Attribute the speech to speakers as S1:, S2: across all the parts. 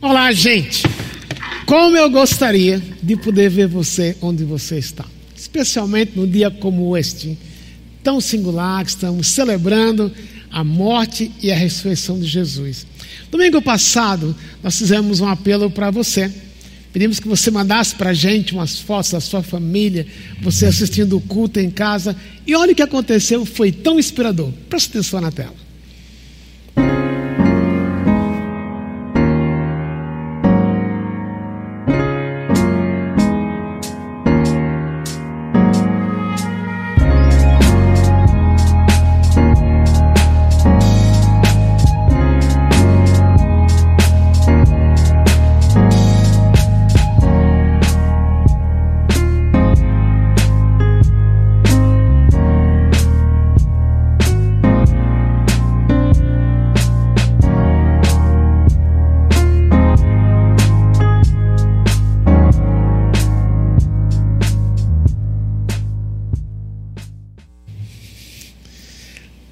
S1: Olá, gente! Como eu gostaria de poder ver você onde você está, especialmente num dia como este, tão singular, que estamos celebrando a morte e a ressurreição de Jesus. Domingo passado, nós fizemos um apelo para você. Pedimos que você mandasse para a gente umas fotos da sua família, você assistindo o culto em casa. E olha o que aconteceu, foi tão inspirador. Presta atenção na tela.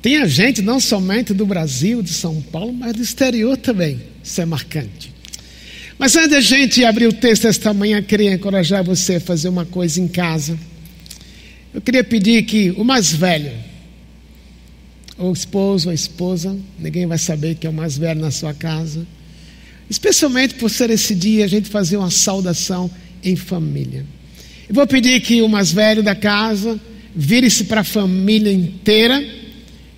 S1: Tinha gente não somente do Brasil, de São Paulo, mas do exterior também. Isso é marcante. Mas antes de a gente abrir o texto esta manhã, queria encorajar você a fazer uma coisa em casa. Eu queria pedir que o mais velho, ou esposo ou esposa, ninguém vai saber que é o mais velho na sua casa, especialmente por ser esse dia a gente fazer uma saudação em família. Eu vou pedir que o mais velho da casa vire-se para a família inteira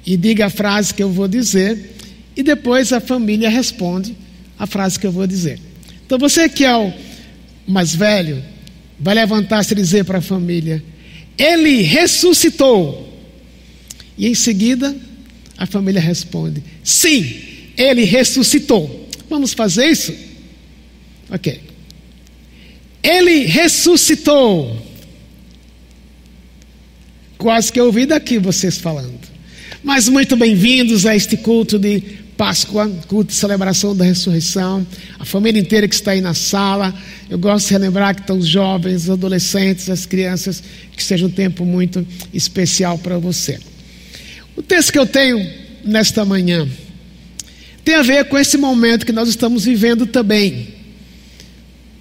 S1: e diga a frase que eu vou dizer, e depois a família responde a frase que eu vou dizer. Então você que é o mais velho, vai levantar-se e dizer para a família: Ele ressuscitou. E em seguida a família responde: Sim, ele ressuscitou. Vamos fazer isso? Ok. Ele ressuscitou. Quase que eu ouvi daqui vocês falando. Mas muito bem-vindos a este culto de Páscoa, culto de celebração da ressurreição. A família inteira que está aí na sala. Eu gosto de relembrar que estão os jovens, os adolescentes, as crianças, que seja um tempo muito especial para você. O texto que eu tenho nesta manhã tem a ver com esse momento que nós estamos vivendo também.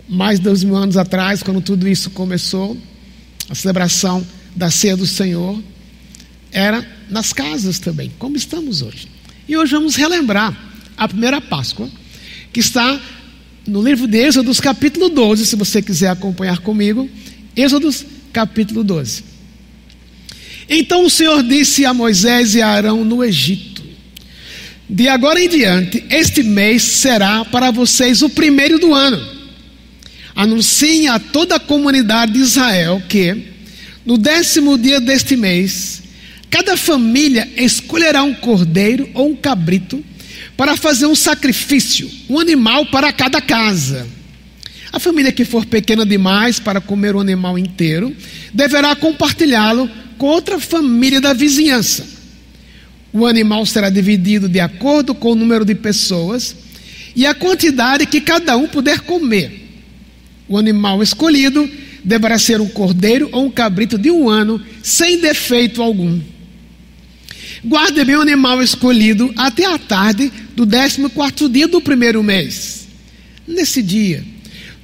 S1: Mais de dois mil anos atrás, quando tudo isso começou, a celebração da ceia do Senhor era nas casas também, como estamos hoje. E hoje vamos relembrar a primeira Páscoa, que está no livro de Êxodos, capítulo 12, se você quiser acompanhar comigo. Êxodos, capítulo 12. Então o Senhor disse a Moisés e a Arão no Egito: De agora em diante, este mês será para vocês o primeiro do ano. Anunciem a toda a comunidade de Israel que, no décimo dia deste mês, Cada família escolherá um cordeiro ou um cabrito para fazer um sacrifício, um animal para cada casa. A família que for pequena demais para comer o animal inteiro deverá compartilhá-lo com outra família da vizinhança. O animal será dividido de acordo com o número de pessoas e a quantidade que cada um puder comer. O animal escolhido deverá ser um cordeiro ou um cabrito de um ano, sem defeito algum. Guarde bem o animal escolhido até a tarde do 14 dia do primeiro mês. Nesse dia,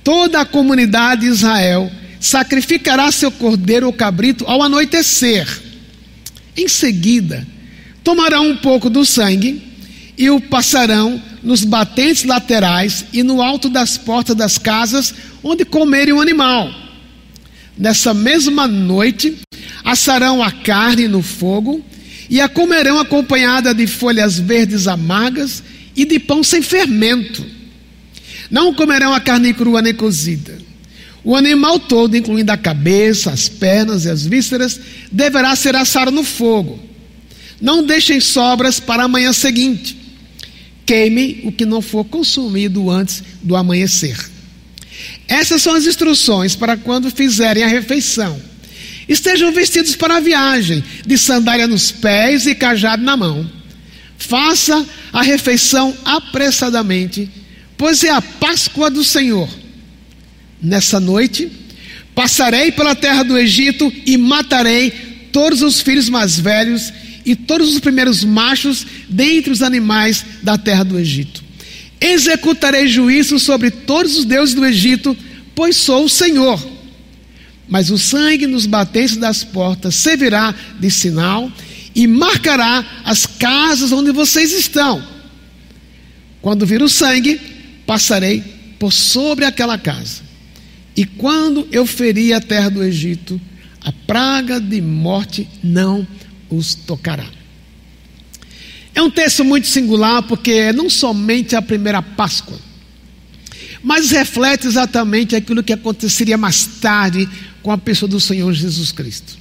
S1: toda a comunidade de Israel sacrificará seu cordeiro ou cabrito ao anoitecer. Em seguida, tomarão um pouco do sangue e o passarão nos batentes laterais e no alto das portas das casas onde comerem o animal. Nessa mesma noite, assarão a carne no fogo e a comerão acompanhada de folhas verdes amargas e de pão sem fermento. Não comerão a carne crua nem cozida. O animal todo, incluindo a cabeça, as pernas e as vísceras, deverá ser assado no fogo. Não deixem sobras para a manhã seguinte. Queime o que não for consumido antes do amanhecer. Essas são as instruções para quando fizerem a refeição Estejam vestidos para a viagem, de sandália nos pés e cajado na mão. Faça a refeição apressadamente, pois é a Páscoa do Senhor. Nessa noite, passarei pela terra do Egito e matarei todos os filhos mais velhos e todos os primeiros machos dentre os animais da terra do Egito. Executarei juízo sobre todos os deuses do Egito, pois sou o Senhor. Mas o sangue nos batentes das portas servirá de sinal e marcará as casas onde vocês estão. Quando vir o sangue, passarei por sobre aquela casa. E quando eu ferir a terra do Egito, a praga de morte não os tocará. É um texto muito singular porque é não somente a primeira Páscoa, mas reflete exatamente aquilo que aconteceria mais tarde com a pessoa do Senhor Jesus Cristo.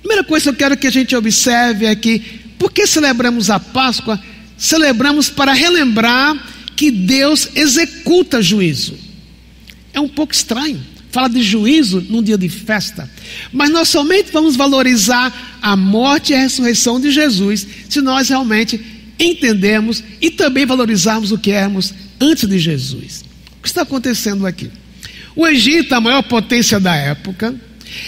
S1: Primeira coisa que eu quero que a gente observe é que, por que celebramos a Páscoa? Celebramos para relembrar que Deus executa juízo. É um pouco estranho fala de juízo num dia de festa. Mas nós somente vamos valorizar a morte e a ressurreição de Jesus se nós realmente entendemos e também valorizarmos o que éramos antes de Jesus. O que está acontecendo aqui? O Egito, a maior potência da época,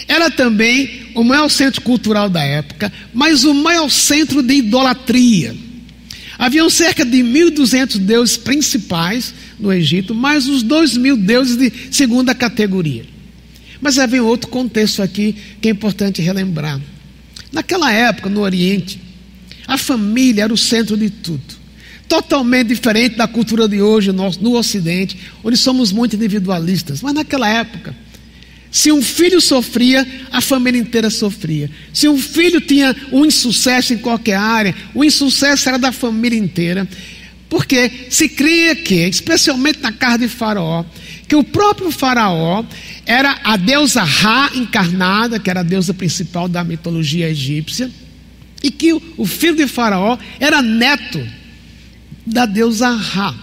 S1: era também o maior centro cultural da época, mas o maior centro de idolatria. Haviam cerca de 1.200 deuses principais no Egito, mais os 2.000 deuses de segunda categoria. Mas havia outro contexto aqui que é importante relembrar. Naquela época, no Oriente, a família era o centro de tudo. Totalmente diferente da cultura de hoje no, Ocidente, onde somos muito individualistas. Mas naquela época, se um filho sofria, a família inteira sofria. Se um filho tinha um insucesso em qualquer área, o insucesso era da família inteira. Porque se cria que, especialmente na casa de Faraó, que o próprio Faraó era a deusa Ra encarnada, que era a deusa principal da mitologia egípcia, e que o filho de Faraó era neto da deusa Ra.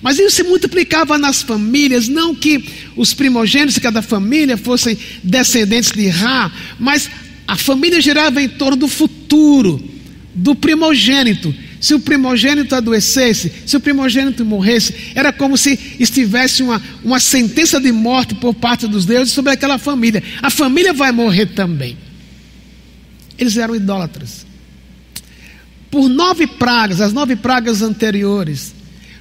S1: Mas isso se multiplicava nas famílias, não que os primogênitos de cada família fossem descendentes de Ra, mas a família girava em torno do futuro, do primogênito. Se o primogênito adoecesse, se o primogênito morresse, era como se estivesse uma, uma sentença de morte por parte dos deuses sobre aquela família. A família vai morrer também. Eles eram idólatras. Por nove pragas, as nove pragas anteriores,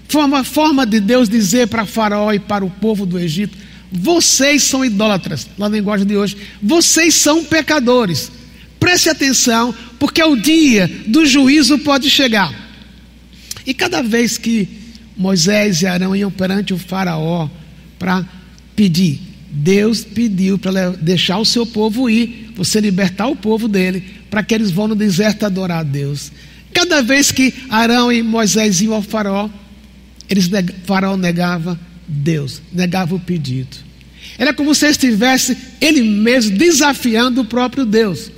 S1: foi uma forma de Deus dizer para Faraó e para o povo do Egito: vocês são idólatras, na linguagem de hoje, vocês são pecadores. Preste atenção, porque o dia do juízo pode chegar. E cada vez que Moisés e Arão iam perante o Faraó para pedir, Deus pediu para deixar o seu povo ir, você libertar o povo dele, para que eles vão no deserto adorar a Deus. Cada vez que Arão e Moisés iam ao Faraó, eles, faraó negava Deus, negava o pedido. Era como se estivesse ele mesmo desafiando o próprio Deus.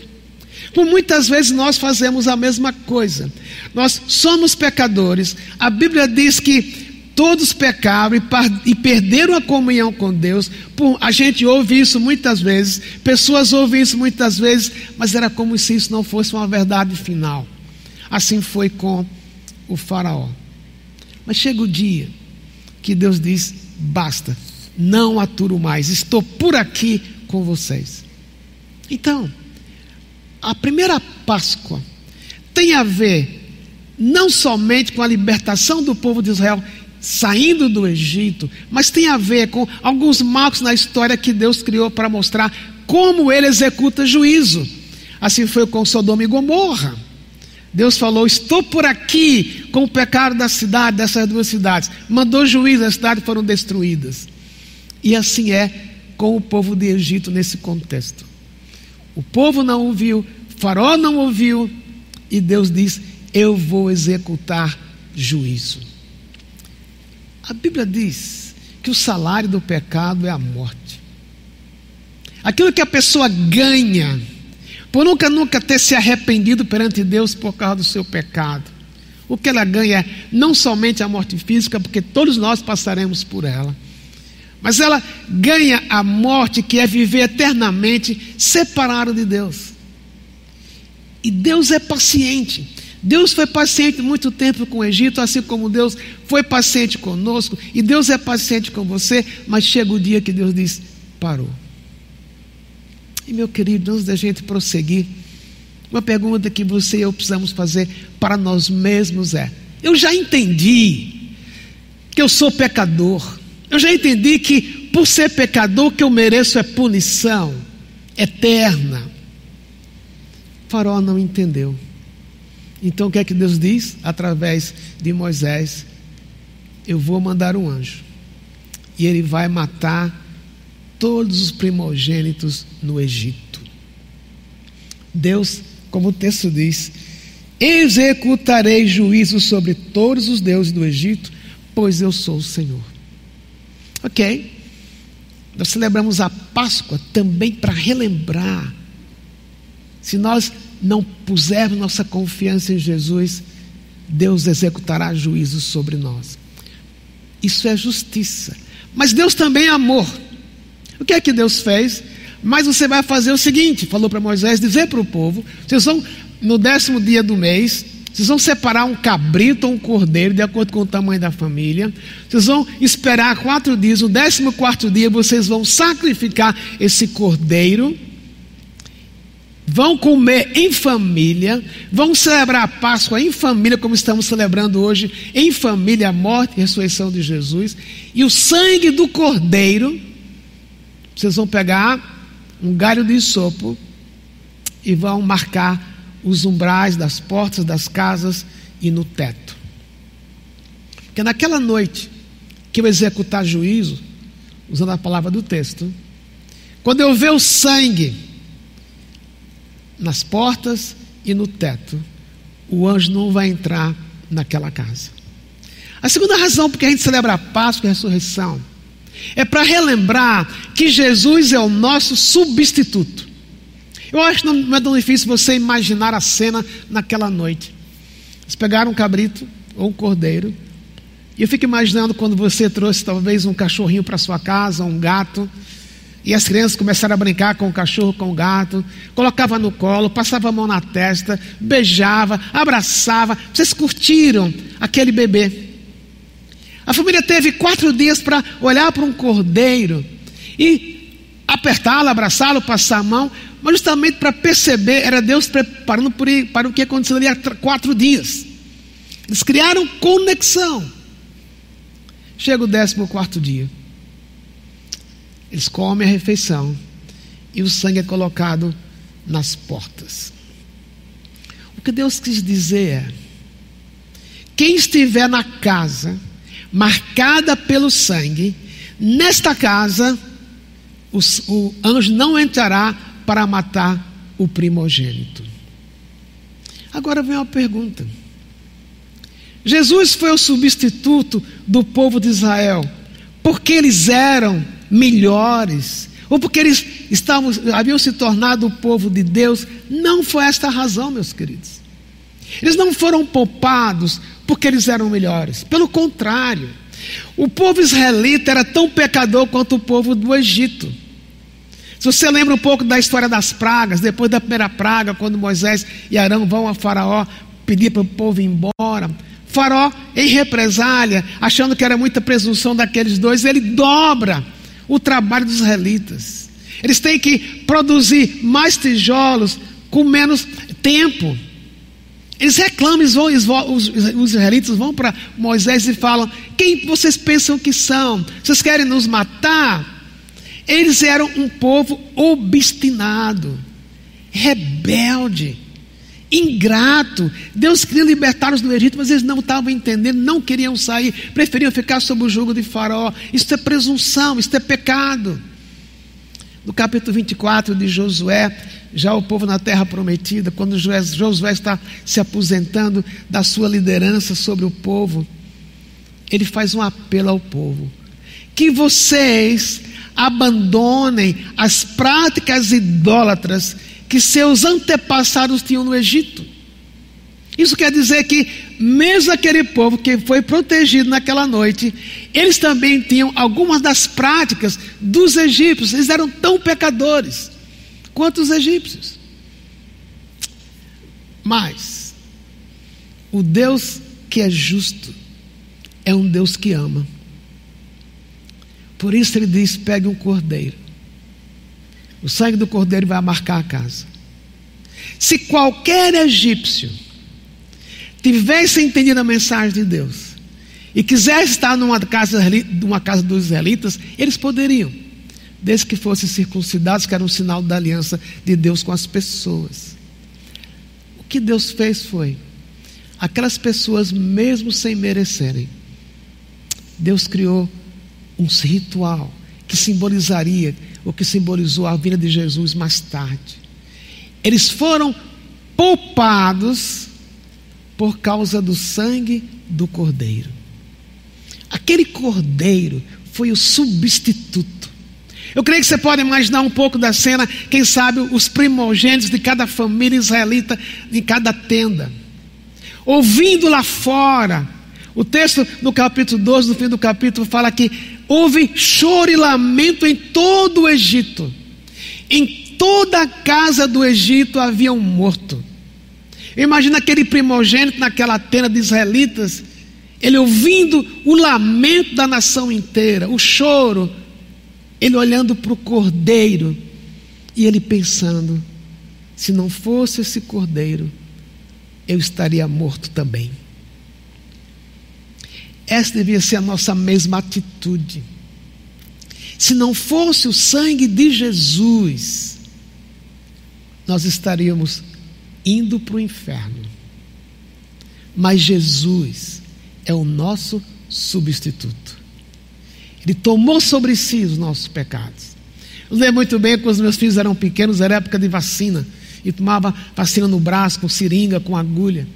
S1: Por muitas vezes nós fazemos a mesma coisa. Nós somos pecadores. A Bíblia diz que todos pecaram e, perderam a comunhão com Deus. A gente ouve isso muitas vezes, pessoas ouvem isso muitas vezes, mas era como se isso não fosse uma verdade final. Assim foi com o Faraó. Mas chega o dia que Deus diz: basta, não aturo mais, estou por aqui com vocês. Então, a primeira Páscoa tem a ver não somente com a libertação do povo de Israel saindo do Egito, mas tem a ver com alguns marcos na história que Deus criou para mostrar como ele executa juízo. Assim foi com Sodoma e Gomorra. Deus falou: Estou por aqui com o pecado da cidade, dessas duas cidades. Mandou juízo, as cidades foram destruídas. E assim é com o povo de Egito nesse contexto. O povo não ouviu, Faraó não ouviu, e Deus diz: Eu vou executar juízo. A Bíblia diz que o salário do pecado é a morte. Aquilo que a pessoa ganha por nunca, nunca ter se arrependido perante Deus por causa do seu pecado. O que ela ganha é não somente a morte física, porque todos nós passaremos por ela, mas ela ganha a morte que é viver eternamente separado de Deus. E Deus é paciente. Deus foi paciente muito tempo com o Egito, assim como Deus foi paciente conosco, e Deus é paciente com você, mas chega o dia que Deus diz: parou. E meu querido, antes da gente prosseguir, uma pergunta que você e eu precisamos fazer para nós mesmos é: eu já entendi que eu sou pecador. Eu já entendi que por ser pecador, o que eu mereço é punição eterna. O faraó não entendeu. Então o que é que Deus diz? Através de Moisés: Eu vou mandar um anjo. E ele vai matar todos os primogênitos no Egito. Deus, como o texto diz, executarei juízo sobre todos os deuses do Egito, pois eu sou o Senhor. Ok? Nós celebramos a Páscoa também para relembrar. Se nós não pusermos nossa confiança em Jesus, Deus executará juízo sobre nós. Isso é justiça. Mas Deus também é amor. O que é que Deus fez? Mas você vai fazer o seguinte: falou para Moisés, dizer para o povo: vocês vão, no décimo dia do mês, vocês vão separar um cabrito ou um cordeiro, de acordo com o tamanho da família. Vocês vão esperar quatro dias. No décimo quarto dia, vocês vão sacrificar esse cordeiro. Vão comer em família. Vão celebrar a Páscoa em família, como estamos celebrando hoje, em família, a morte e ressurreição de Jesus. E o sangue do cordeiro, vocês vão pegar um galho de sopo e vão marcar os umbrais das portas das casas e no teto. Porque naquela noite que eu executar juízo, usando a palavra do texto, quando eu ver o sangue nas portas e no teto, o anjo não vai entrar naquela casa. A segunda razão porque a gente celebra a Páscoa e a ressurreição é para relembrar que Jesus é o nosso substituto. Eu acho que não é tão difícil você imaginar a cena naquela noite. Eles pegaram um cabrito ou um cordeiro. E eu fico imaginando quando você trouxe talvez um cachorrinho para sua casa, um gato. E as crianças começaram a brincar com o cachorro, com o gato, colocava no colo, passava a mão na testa, beijava, abraçava. Vocês curtiram aquele bebê. A família teve quatro dias para olhar para um cordeiro e apertá-lo, abraçá-lo, passar a mão, mas justamente para perceber, era Deus preparando para o que aconteceria quatro dias. Eles criaram conexão. Chega o décimo quarto dia. Eles comem a refeição e o sangue é colocado nas portas. O que Deus quis dizer é: quem estiver na casa marcada pelo sangue, nesta casa o, o anjo não entrará para matar o primogênito. Agora vem uma pergunta. Jesus foi o substituto do povo de Israel porque eles eram melhores ou porque eles estavam, haviam se tornado o povo de Deus? Não foi esta a razão, meus queridos. Eles não foram poupados porque eles eram melhores. Pelo contrário, o povo israelita era tão pecador quanto o povo do Egito. Se você lembra um pouco da história das pragas, depois da primeira praga, quando Moisés e Arão vão a Faraó pedir para o povo ir embora, Faraó, em represália, achando que era muita presunção daqueles dois, ele dobra o trabalho dos israelitas. Eles têm que produzir mais tijolos com menos tempo. Eles reclamam, eles vão, eles vão, os, os israelitas vão para Moisés e falam: Quem vocês pensam que são? Vocês querem nos matar? Eles eram um povo obstinado, rebelde, ingrato. Deus queria libertá-los do Egito, mas eles não estavam entendendo, não queriam sair, preferiam ficar sob o jugo de Faraó. Isso é presunção, isso é pecado. No capítulo 24 de Josué, já o povo na terra prometida, quando Josué está se aposentando da sua liderança sobre o povo, ele faz um apelo ao povo: que vocês abandonem as práticas idólatras que seus antepassados tinham no Egito. Isso quer dizer que, mesmo aquele povo que foi protegido naquela noite, eles também tinham algumas das práticas dos egípcios, eles eram tão pecadores quanto os egípcios. Mas, o Deus que é justo é um Deus que ama. Por isso ele diz: pegue um cordeiro. O sangue do cordeiro vai marcar a casa. Se qualquer egípcio tivesse entendido a mensagem de Deus, e quisesse estar numa casa, numa casa dos israelitas, eles poderiam, desde que fossem circuncidados, que era um sinal da aliança de Deus com as pessoas. O que Deus fez foi, aquelas pessoas, mesmo sem merecerem, Deus criou um ritual que simbolizaria, o que simbolizou a vinda de Jesus mais tarde. Eles foram poupados por causa do sangue do Cordeiro. Aquele cordeiro foi o substituto. Eu creio que você pode imaginar um pouco da cena, quem sabe os primogênitos de cada família israelita, em cada tenda, ouvindo lá fora. O texto no capítulo 12, no fim do capítulo, fala que houve choro e lamento em todo o Egito. Em toda a casa do Egito havia um morto. Imagina aquele primogênito naquela tenda de israelitas ele ouvindo o lamento da nação inteira, o choro, ele olhando para o cordeiro e ele pensando: se não fosse esse cordeiro, eu estaria morto também. Essa devia ser a nossa mesma atitude. Se não fosse o sangue de Jesus, nós estaríamos indo para o inferno. Mas Jesus, é o nosso substituto. Ele tomou sobre si os nossos pecados. Eu lembro muito bem quando os meus filhos eram pequenos, era época de vacina, e tomava vacina no braço, com seringa, com agulha.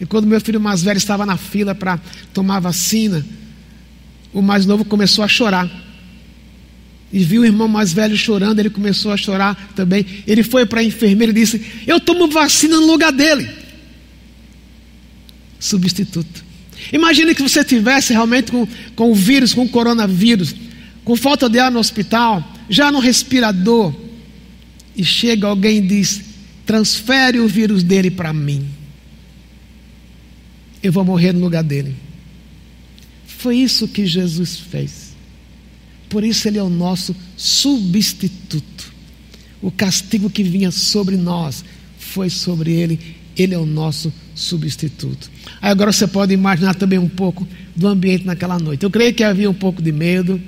S1: E quando meu filho mais velho estava na fila para tomar vacina, o mais novo começou a chorar. E viu o irmão mais velho chorando, ele começou a chorar também. Ele foi para a enfermeira e disse: Eu tomo vacina no lugar dele. Substituto. Imagine que você tivesse realmente com, com o vírus, com o coronavírus, com falta de ar no hospital, já no respirador, e chega alguém e diz: transfere o vírus dele para mim. Eu vou morrer no lugar dele. Foi isso que Jesus fez. Por isso ele é o nosso substituto. O castigo que vinha sobre nós foi sobre ele. Ele é o nosso substituto. Aí agora você pode imaginar também um pouco do ambiente naquela noite. Eu creio que havia um pouco de medo.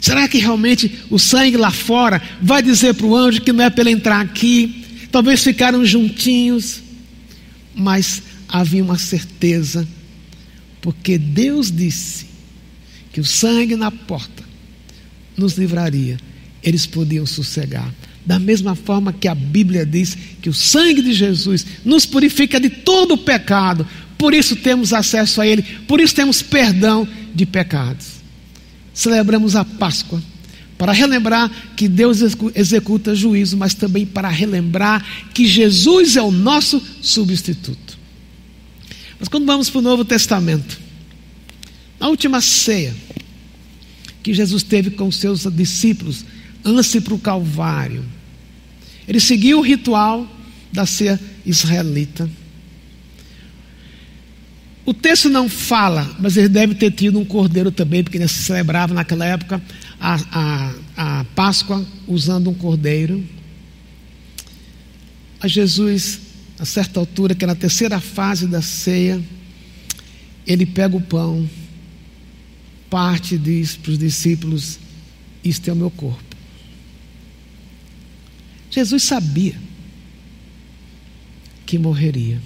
S1: Será que realmente o sangue lá fora vai dizer para o anjo que não é para ele entrar aqui? Talvez ficaram juntinhos, mas havia uma certeza, porque Deus disse que o sangue na porta nos livraria, eles podiam sossegar. Da mesma forma que a Bíblia diz que o sangue de Jesus nos purifica de todo o pecado, por isso temos acesso a Ele, por isso temos perdão de pecados. Celebramos a Páscoa para relembrar que Deus executa juízo, mas também para relembrar que Jesus é o nosso substituto. Mas quando vamos para o Novo Testamento, na última ceia que Jesus teve com seus discípulos, antes para o Calvário. Ele seguiu o ritual da ceia israelita. O texto não fala, mas ele deve ter tido um cordeiro também, porque se celebrava naquela época a, a, a Páscoa usando um cordeiro. A Jesus, a certa altura, que é na terceira fase da ceia, ele pega o pão, parte e diz para os discípulos: Isto é o meu corpo. Jesus sabia que morreria.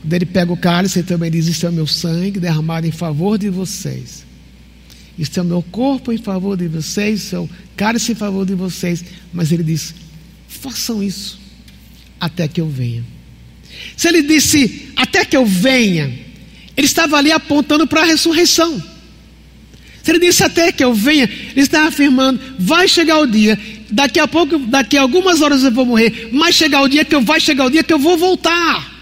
S1: Quando ele pega o cálice, ele também diz: Isso é o meu sangue derramado em favor de vocês. Isso é o meu corpo em favor de vocês, o cálice em favor de vocês. Mas ele diz: façam isso até que eu venha. Se ele disse até que eu venha, ele estava ali apontando para a ressurreição. Se ele disse até que eu venha, ele estava afirmando: vai chegar o dia daqui a pouco, daqui a algumas horas eu vou morrer, mas chegar o dia que eu vai chegar o dia que eu vou voltar.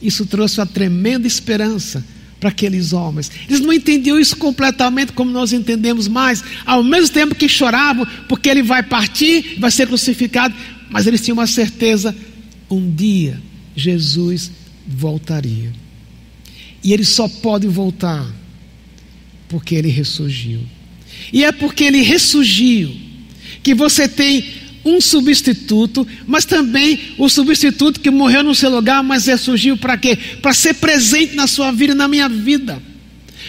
S1: Isso trouxe uma tremenda esperança para aqueles homens. Eles não entendiam isso completamente como nós entendemos mais, ao mesmo tempo que choravam porque ele vai partir, vai ser crucificado, mas eles tinham uma certeza: um dia Jesus voltaria. E ele só pode voltar porque ele ressurgiu. E é porque ele ressurgiu que você tem um substituto, mas também o substituto que morreu no seu lugar, mas ressurgiu para quê? Para ser presente na sua vida e na minha vida.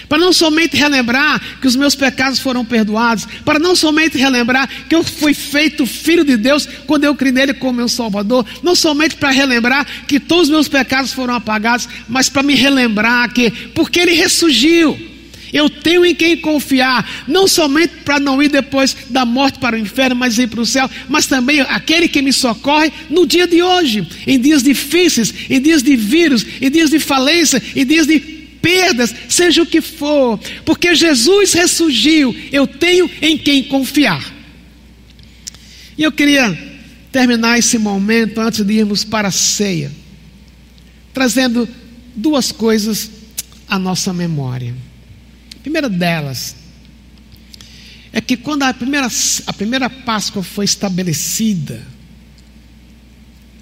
S1: Para não somente relembrar que os meus pecados foram perdoados, para não somente relembrar que eu fui feito filho de Deus quando eu criei nele como meu Salvador, não somente para relembrar que todos os meus pecados foram apagados, mas para me relembrar que, porque ele ressurgiu, eu tenho em quem confiar, não somente para não ir depois da morte para o inferno, mas ir para o céu, mas também aquele que me socorre no dia de hoje, em dias difíceis, em dias de vírus, em dias de falência, em dias de perdas, seja o que for, porque Jesus ressurgiu, eu tenho em quem confiar. E eu queria terminar esse momento antes de irmos para a ceia, trazendo duas coisas à nossa memória. Primeira delas é que quando a primeira, a primeira Páscoa foi estabelecida,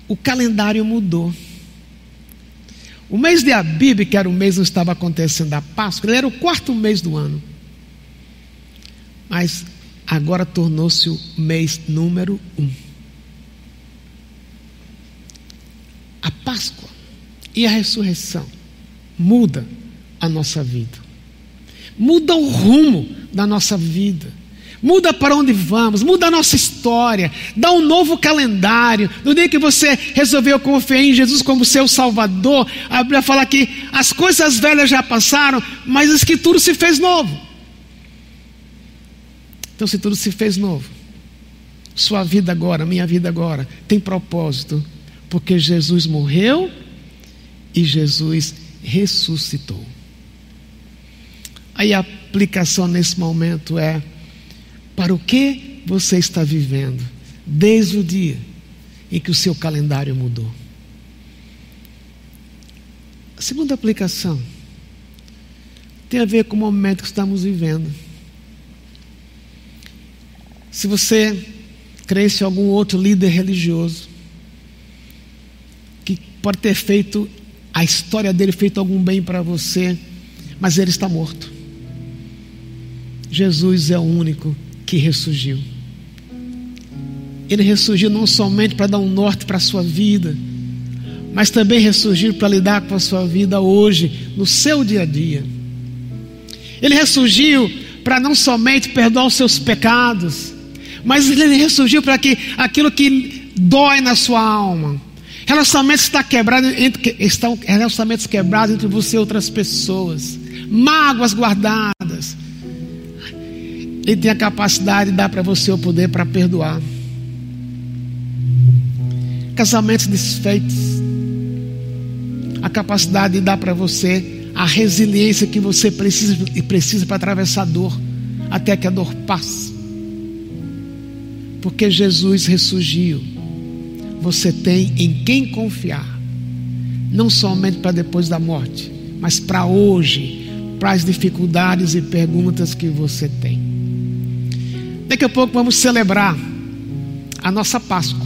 S1: o calendário mudou. O mês de Abib, que era o mês que estava acontecendo a Páscoa, ele era o quarto mês do ano. Mas agora tornou-se o mês número um. A Páscoa e a ressurreição muda a nossa vida, muda o rumo da nossa vida muda para onde vamos, muda a nossa história, dá um novo calendário. No dia que você resolveu confiar em Jesus como seu Salvador, a Bíblia fala que as coisas velhas já passaram, mas a Escritura se fez novo. Então, se tudo se fez novo, sua vida agora, minha vida agora, tem propósito, porque Jesus morreu e Jesus ressuscitou. Aí a aplicação nesse momento é para o que você está vivendo desde o dia em que o seu calendário mudou. A segunda aplicação tem a ver com o momento que estamos vivendo. Se você cresce em algum outro líder religioso que pode ter feito a história dele feito algum bem para você, mas ele está morto. Jesus é o único que ressurgiu. Ele ressurgiu não somente para dar um norte para a sua vida, mas também ressurgiu para lidar com a sua vida hoje, no seu dia a dia. Ele ressurgiu para não somente perdoar os seus pecados, mas ele ressurgiu para que aquilo que dói na sua alma, relacionamentos está quebrado entre, estão relacionamentos quebrados entre você e outras pessoas, mágoas guardadas, ele tem a capacidade de dar para você o poder para perdoar. Casamentos desfeitos. A capacidade de dar para você a resiliência que você precisa e precisa para atravessar a dor, até que a dor passe. Porque Jesus ressurgiu. Você tem em quem confiar. Não somente para depois da morte, mas para hoje, para as dificuldades e perguntas que você tem. Daqui a pouco vamos celebrar a nossa Páscoa,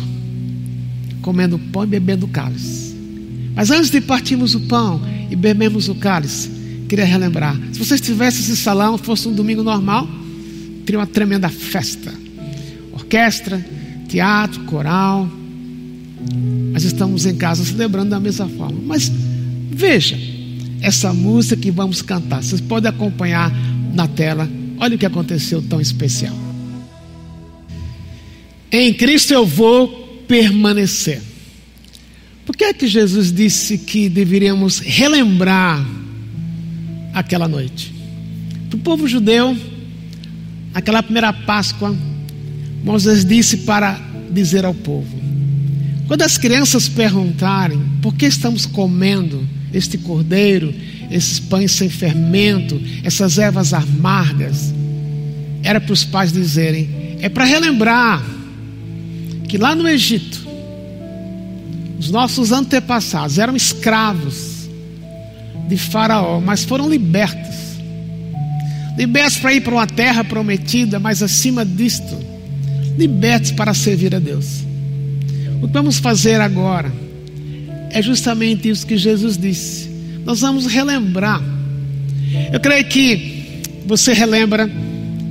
S1: comendo pão e bebendo cálice. Mas antes de partirmos o pão e bebermos o cálice, queria relembrar: se você estivesse nesse salão, fosse um domingo normal, teria uma tremenda festa. Orquestra, teatro, coral. Mas estamos em casa celebrando da mesma forma. Mas veja essa música que vamos cantar. Vocês podem acompanhar na tela. Olha o que aconteceu tão especial. Em Cristo eu vou permanecer. Por que é que Jesus disse que deveríamos relembrar aquela noite? Para o povo judeu, aquela primeira Páscoa, Moisés disse para dizer ao povo: quando as crianças perguntarem por que estamos comendo este cordeiro, esses pães sem fermento, essas ervas amargas, era para os pais dizerem: é para relembrar que lá no Egito, os nossos antepassados eram escravos de Faraó, mas foram libertos. Libertos para ir para uma terra prometida, mas acima disto, libertos para servir a Deus. O que vamos fazer agora é justamente isso que Jesus disse. Nós vamos relembrar. Eu creio que você relembra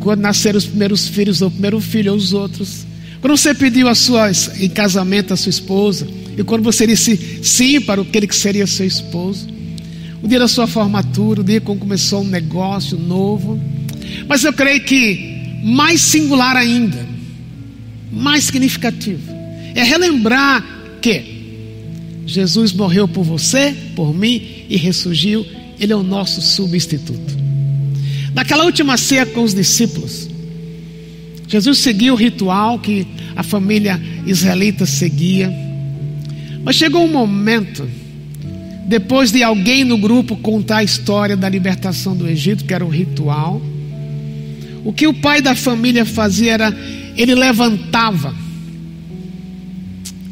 S1: quando nasceram os primeiros filhos, ou o primeiro filho, ou os outros Quando você pediu a sua, em casamento a sua esposa, e quando você disse sim para aquele que seria seu esposo, o dia da sua formatura, o dia quando começou um negócio novo. Mas eu creio que mais singular ainda, mais significativo, é relembrar que Jesus morreu por você, por mim e ressurgiu. Ele é o nosso substituto. Naquela última ceia com os discípulos, Jesus seguiu o ritual que a família israelita seguia. Mas chegou um momento, depois de alguém no grupo contar a história da libertação do Egito, que era um ritual, o que o pai da família fazia era, ele levantava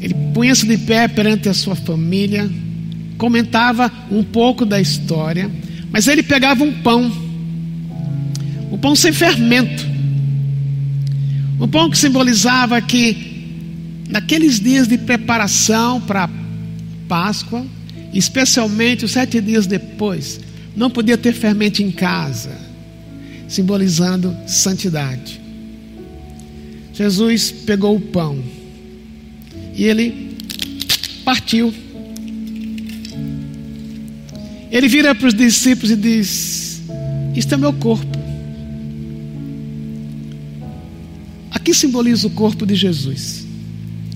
S1: ele punha-se de pé perante a sua família, comentava um pouco da história, mas ele pegava um pão, um pão sem fermento, um pão que simbolizava que naqueles dias de preparação para Páscoa, especialmente os sete dias depois, não podia ter fermento em casa, simbolizando santidade. Jesus pegou o pão e ele partiu. Ele vira para os discípulos e diz: Isto é meu corpo. Aqui simboliza o corpo de Jesus,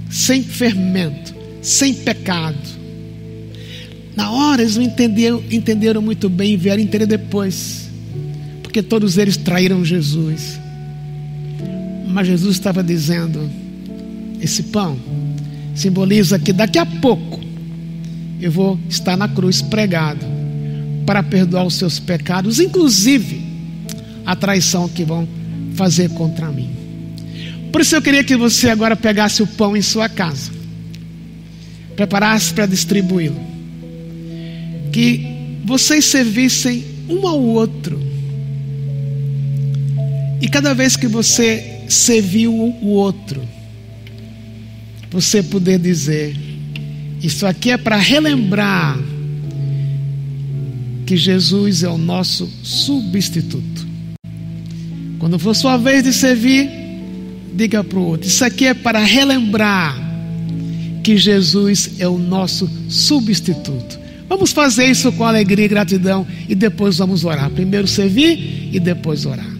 S1: sem fermento, sem pecado. Na hora eles não entenderam, entenderam muito bem e vieram entender depois, porque todos eles traíram Jesus. Mas Jesus estava dizendo: esse pão simboliza que daqui a pouco eu vou estar na cruz pregado para perdoar os seus pecados, inclusive a traição que vão fazer contra mim. Por isso eu queria que você agora pegasse o pão em sua casa, preparasse para distribuí-lo, que vocês servissem um ao outro, e cada vez que você serviu o outro, você poder dizer: Isso aqui é para relembrar que Jesus é o nosso substituto. Quando for sua vez de servir, diga para o outro: Isso aqui é para relembrar que Jesus é o nosso substituto. Vamos fazer isso com alegria e gratidão e depois vamos orar. Primeiro servir e depois orar.